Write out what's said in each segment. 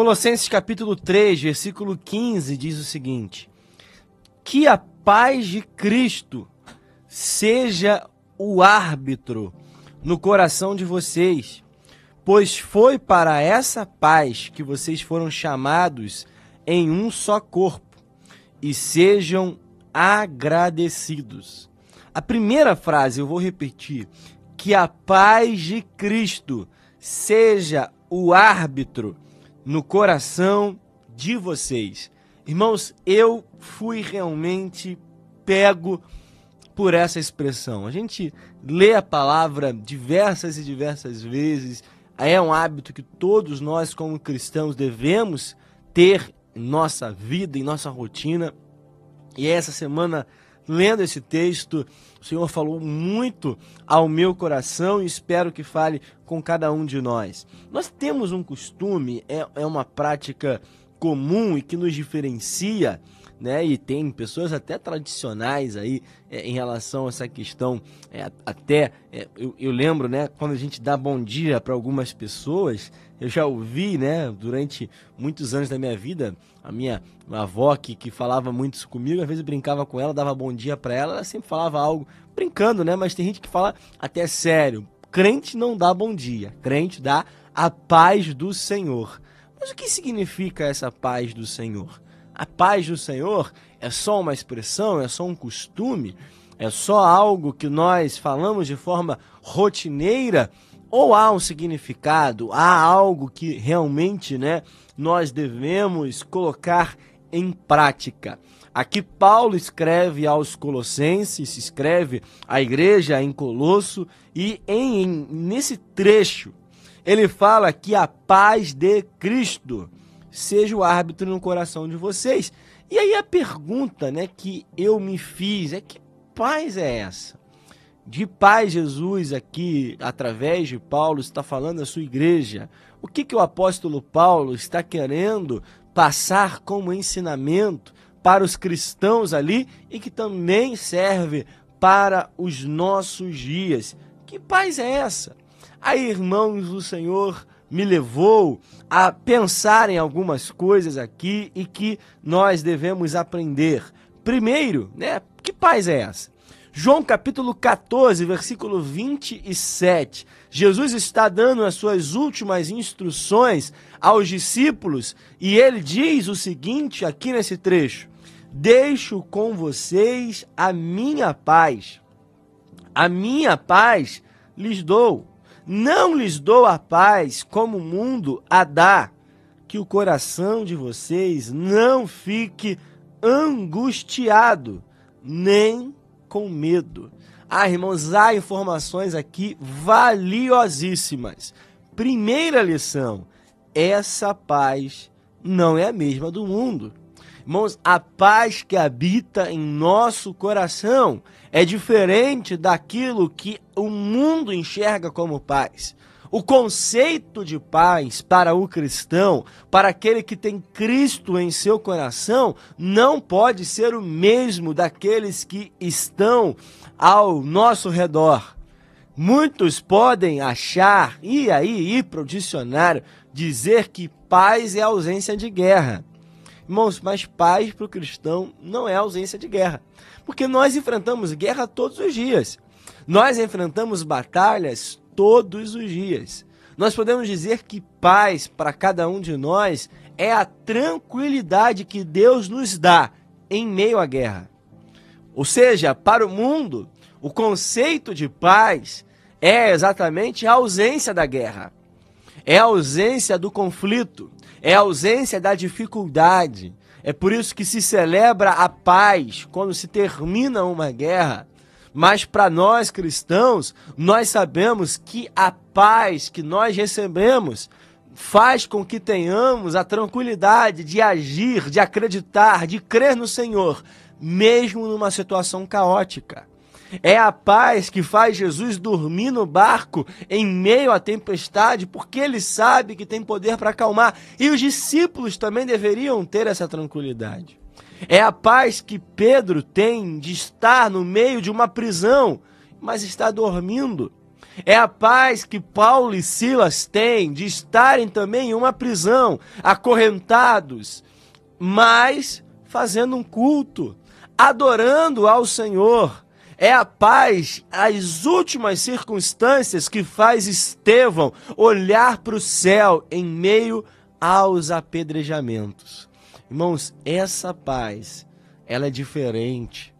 Colossenses capítulo 3, versículo 15 diz o seguinte: Que a paz de Cristo seja o árbitro no coração de vocês, pois foi para essa paz que vocês foram chamados em um só corpo, e sejam agradecidos. A primeira frase eu vou repetir: que a paz de Cristo seja o árbitro no coração de vocês. Irmãos, eu fui realmente pego por essa expressão. A gente lê a palavra diversas e diversas vezes, é um hábito que todos nós, como cristãos, devemos ter em nossa vida, em nossa rotina. E essa semana, lendo esse texto, o Senhor falou muito ao meu coração e espero que fale com cada um de nós. Nós temos um costume, é, é uma prática comum e que nos diferencia né? E tem pessoas até tradicionais aí é, em relação a essa questão. É, até é, eu, eu, lembro, né? Quando a gente dá bom dia para algumas pessoas, eu já ouvi, né? Durante muitos anos da minha vida, a minha avó que, que falava muito isso comigo, às vezes eu brincava com ela, dava bom dia para ela, ela sempre falava algo brincando, né? Mas tem gente que fala até sério. Crente não dá bom dia, crente dá a paz do Senhor. Mas o que significa essa paz do Senhor? A paz do Senhor é só uma expressão, é só um costume, é só algo que nós falamos de forma rotineira ou há um significado, há algo que realmente, né, nós devemos colocar em prática. Aqui Paulo escreve aos Colossenses, escreve à igreja em Colosso e em, em nesse trecho ele fala que a paz de Cristo seja o árbitro no coração de vocês. E aí a pergunta, né, que eu me fiz é que paz é essa? De paz Jesus aqui, através de Paulo, está falando à sua igreja. O que, que o apóstolo Paulo está querendo passar como ensinamento para os cristãos ali e que também serve para os nossos dias? Que paz é essa? Aí, irmãos do Senhor, me levou a pensar em algumas coisas aqui e que nós devemos aprender. Primeiro, né, que paz é essa? João capítulo 14, versículo 27. Jesus está dando as suas últimas instruções aos discípulos e ele diz o seguinte aqui nesse trecho: Deixo com vocês a minha paz. A minha paz lhes dou. Não lhes dou a paz como o mundo a dá, que o coração de vocês não fique angustiado, nem com medo. Ah, irmãos, há informações aqui valiosíssimas. Primeira lição: essa paz não é a mesma do mundo. Irmãos, a paz que habita em nosso coração é diferente daquilo que o mundo enxerga como paz. O conceito de paz para o cristão, para aquele que tem Cristo em seu coração, não pode ser o mesmo daqueles que estão ao nosso redor. Muitos podem achar, e aí ir para o dicionário, dizer que paz é ausência de guerra. Irmãos, mas paz para o cristão não é ausência de guerra. Porque nós enfrentamos guerra todos os dias. Nós enfrentamos batalhas todos os dias. Nós podemos dizer que paz para cada um de nós é a tranquilidade que Deus nos dá em meio à guerra. Ou seja, para o mundo, o conceito de paz é exatamente a ausência da guerra, é a ausência do conflito, é a ausência da dificuldade. É por isso que se celebra a paz quando se termina uma guerra. Mas para nós cristãos, nós sabemos que a paz que nós recebemos faz com que tenhamos a tranquilidade de agir, de acreditar, de crer no Senhor, mesmo numa situação caótica. É a paz que faz Jesus dormir no barco em meio à tempestade, porque ele sabe que tem poder para acalmar. E os discípulos também deveriam ter essa tranquilidade. É a paz que Pedro tem de estar no meio de uma prisão, mas está dormindo. É a paz que Paulo e Silas têm de estarem também em uma prisão, acorrentados, mas fazendo um culto, adorando ao Senhor. É a paz, as últimas circunstâncias que faz Estevão olhar para o céu em meio aos apedrejamentos. Irmãos, essa paz, ela é diferente.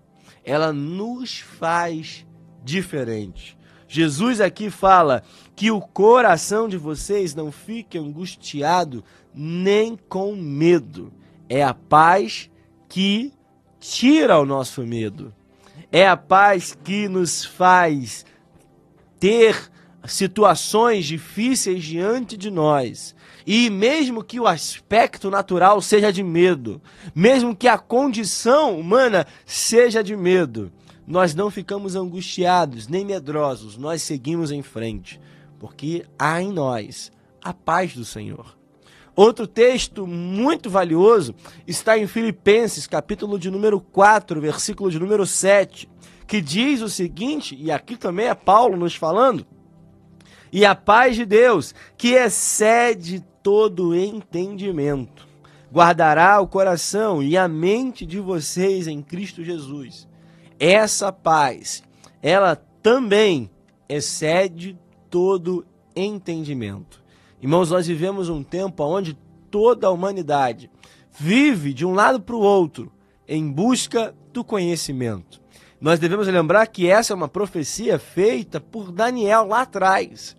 Ela nos faz diferente. Jesus aqui fala que o coração de vocês não fique angustiado nem com medo. É a paz que tira o nosso medo. É a paz que nos faz ter situações difíceis diante de nós. E mesmo que o aspecto natural seja de medo, mesmo que a condição humana seja de medo, nós não ficamos angustiados nem medrosos, nós seguimos em frente, porque há em nós a paz do Senhor. Outro texto muito valioso está em Filipenses, capítulo de número 4, versículo de número 7, que diz o seguinte, e aqui também é Paulo nos falando: E a paz de Deus, que excede todo entendimento, guardará o coração e a mente de vocês em Cristo Jesus essa paz, ela também excede todo entendimento. Irmãos, nós vivemos um tempo onde toda a humanidade vive de um lado para o outro em busca do conhecimento. Nós devemos lembrar que essa é uma profecia feita por Daniel lá atrás.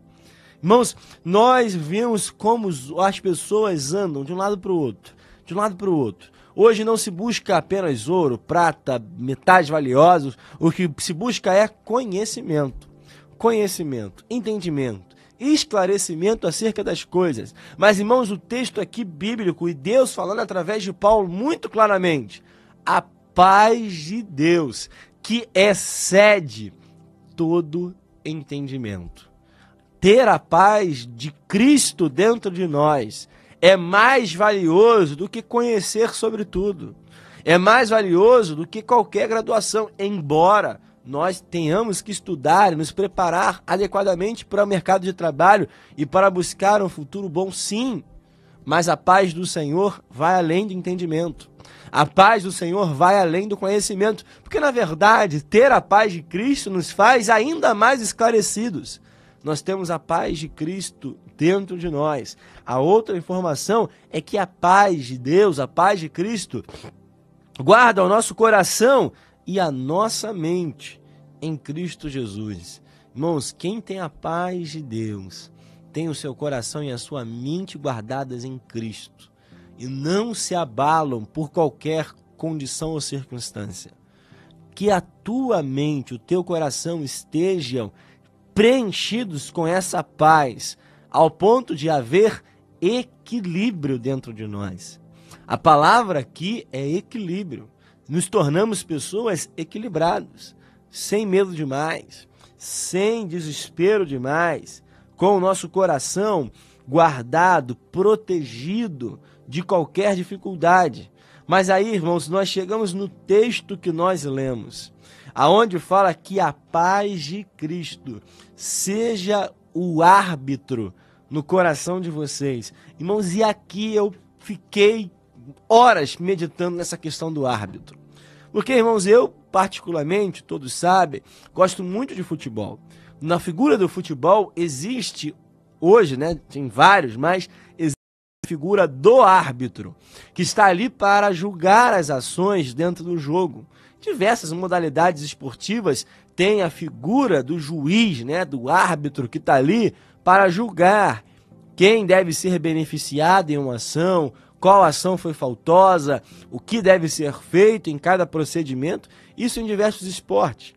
Irmãos, nós vemos como as pessoas andam de um lado para o outro, de um lado para o outro. Hoje não se busca apenas ouro, prata, metais valiosos, o que se busca é conhecimento. Conhecimento, entendimento, esclarecimento acerca das coisas. Mas, irmãos, o texto aqui bíblico e Deus falando através de Paulo muito claramente: a paz de Deus que excede todo entendimento. Ter a paz de Cristo dentro de nós é mais valioso do que conhecer sobre tudo. É mais valioso do que qualquer graduação, embora nós tenhamos que estudar e nos preparar adequadamente para o mercado de trabalho e para buscar um futuro bom, sim. Mas a paz do Senhor vai além do entendimento. A paz do Senhor vai além do conhecimento, porque na verdade, ter a paz de Cristo nos faz ainda mais esclarecidos nós temos a paz de Cristo dentro de nós. A outra informação é que a paz de Deus, a paz de Cristo, guarda o nosso coração e a nossa mente em Cristo Jesus. Irmãos, quem tem a paz de Deus tem o seu coração e a sua mente guardadas em Cristo e não se abalam por qualquer condição ou circunstância. Que a tua mente, o teu coração estejam preenchidos com essa paz, ao ponto de haver equilíbrio dentro de nós. A palavra aqui é equilíbrio. Nos tornamos pessoas equilibradas, sem medo demais, sem desespero demais, com o nosso coração guardado, protegido de qualquer dificuldade. Mas aí, irmãos, nós chegamos no texto que nós lemos aonde fala que a paz de Cristo seja o árbitro no coração de vocês. Irmãos, e aqui eu fiquei horas meditando nessa questão do árbitro. Porque, irmãos, eu, particularmente, todos sabem, gosto muito de futebol. Na figura do futebol existe hoje, né? Tem vários, mas figura do árbitro, que está ali para julgar as ações dentro do jogo diversas modalidades esportivas têm a figura do juiz, né, do árbitro que está ali para julgar quem deve ser beneficiado em uma ação, qual ação foi faltosa, o que deve ser feito em cada procedimento, isso em diversos esportes.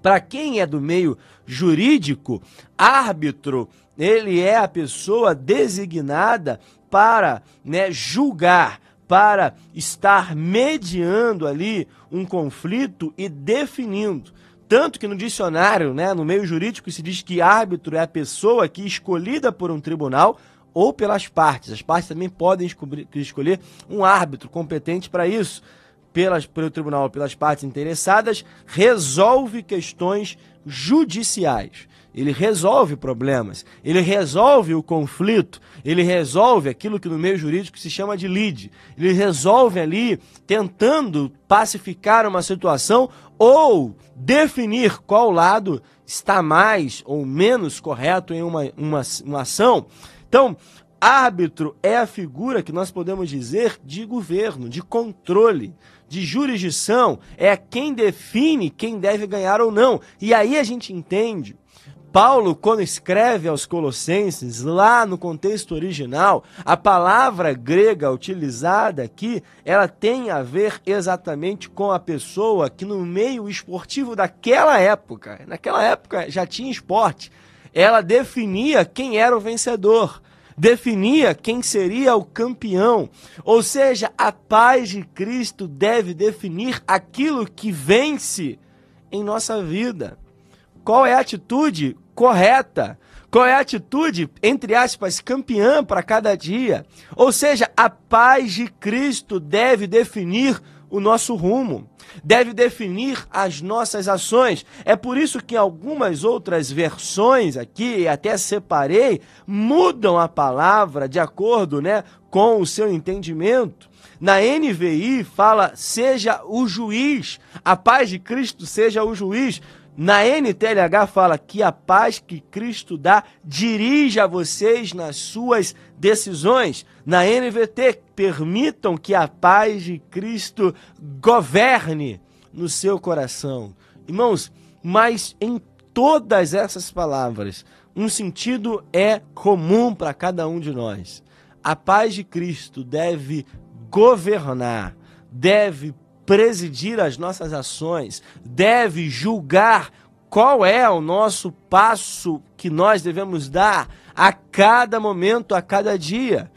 Para quem é do meio jurídico, árbitro, ele é a pessoa designada para né, julgar para estar mediando ali um conflito e definindo. Tanto que no dicionário, né, no meio jurídico, se diz que árbitro é a pessoa que, escolhida por um tribunal ou pelas partes, as partes também podem escolher um árbitro competente para isso, pelas, pelo tribunal, pelas partes interessadas, resolve questões judiciais. Ele resolve problemas, ele resolve o conflito, ele resolve aquilo que no meio jurídico se chama de lide. Ele resolve ali tentando pacificar uma situação ou definir qual lado está mais ou menos correto em uma, uma, uma ação. Então, árbitro é a figura que nós podemos dizer de governo, de controle de jurisdição é quem define quem deve ganhar ou não. E aí a gente entende. Paulo, quando escreve aos Colossenses, lá no contexto original, a palavra grega utilizada aqui, ela tem a ver exatamente com a pessoa que no meio esportivo daquela época, naquela época já tinha esporte, ela definia quem era o vencedor definia quem seria o campeão. Ou seja, a paz de Cristo deve definir aquilo que vence em nossa vida. Qual é a atitude correta? Qual é a atitude, entre aspas, campeã para cada dia? Ou seja, a paz de Cristo deve definir o nosso rumo, deve definir as nossas ações. É por isso que algumas outras versões aqui, até separei, mudam a palavra de acordo né, com o seu entendimento. Na NVI fala, seja o juiz, a paz de Cristo seja o juiz. Na NTLH fala que a paz que Cristo dá dirija vocês nas suas decisões. Na NVT, permitam que a paz de Cristo governe no seu coração. Irmãos, mas em todas essas palavras, um sentido é comum para cada um de nós. A paz de Cristo deve governar, deve presidir as nossas ações, deve julgar qual é o nosso passo que nós devemos dar a cada momento, a cada dia.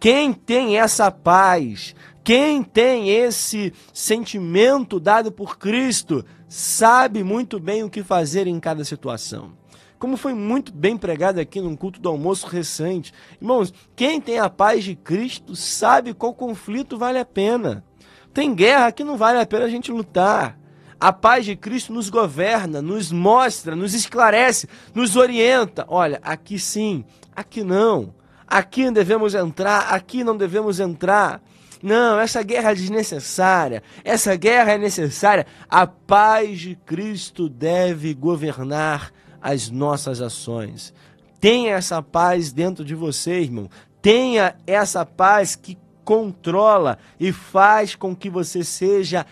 Quem tem essa paz, quem tem esse sentimento dado por Cristo, sabe muito bem o que fazer em cada situação. Como foi muito bem pregado aqui num culto do almoço recente. Irmãos, quem tem a paz de Cristo sabe qual conflito vale a pena. Tem guerra que não vale a pena a gente lutar. A paz de Cristo nos governa, nos mostra, nos esclarece, nos orienta. Olha, aqui sim, aqui não. Aqui devemos entrar, aqui não devemos entrar. Não, essa guerra é desnecessária. Essa guerra é necessária. A paz de Cristo deve governar as nossas ações. Tenha essa paz dentro de você, irmão. Tenha essa paz que controla e faz com que você seja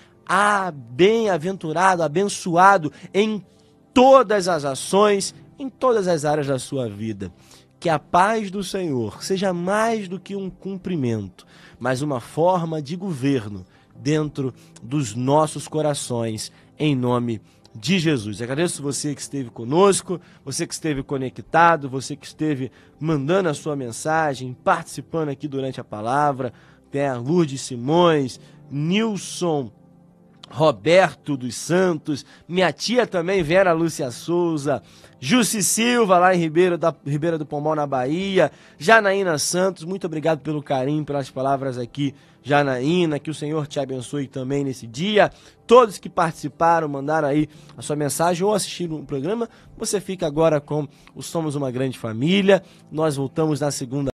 bem-aventurado, abençoado em todas as ações, em todas as áreas da sua vida. Que a paz do Senhor seja mais do que um cumprimento, mas uma forma de governo dentro dos nossos corações, em nome de Jesus. Agradeço você que esteve conosco, você que esteve conectado, você que esteve mandando a sua mensagem, participando aqui durante a palavra. Tem a Lourdes Simões, Nilson Roberto dos Santos, minha tia também, Vera Lúcia Souza, Jussi Silva, lá em Ribeira, da, Ribeira do Pombal, na Bahia, Janaína Santos, muito obrigado pelo carinho, pelas palavras aqui, Janaína, que o Senhor te abençoe também nesse dia. Todos que participaram, mandaram aí a sua mensagem ou assistiram o programa, você fica agora com o Somos Uma Grande Família. Nós voltamos na segunda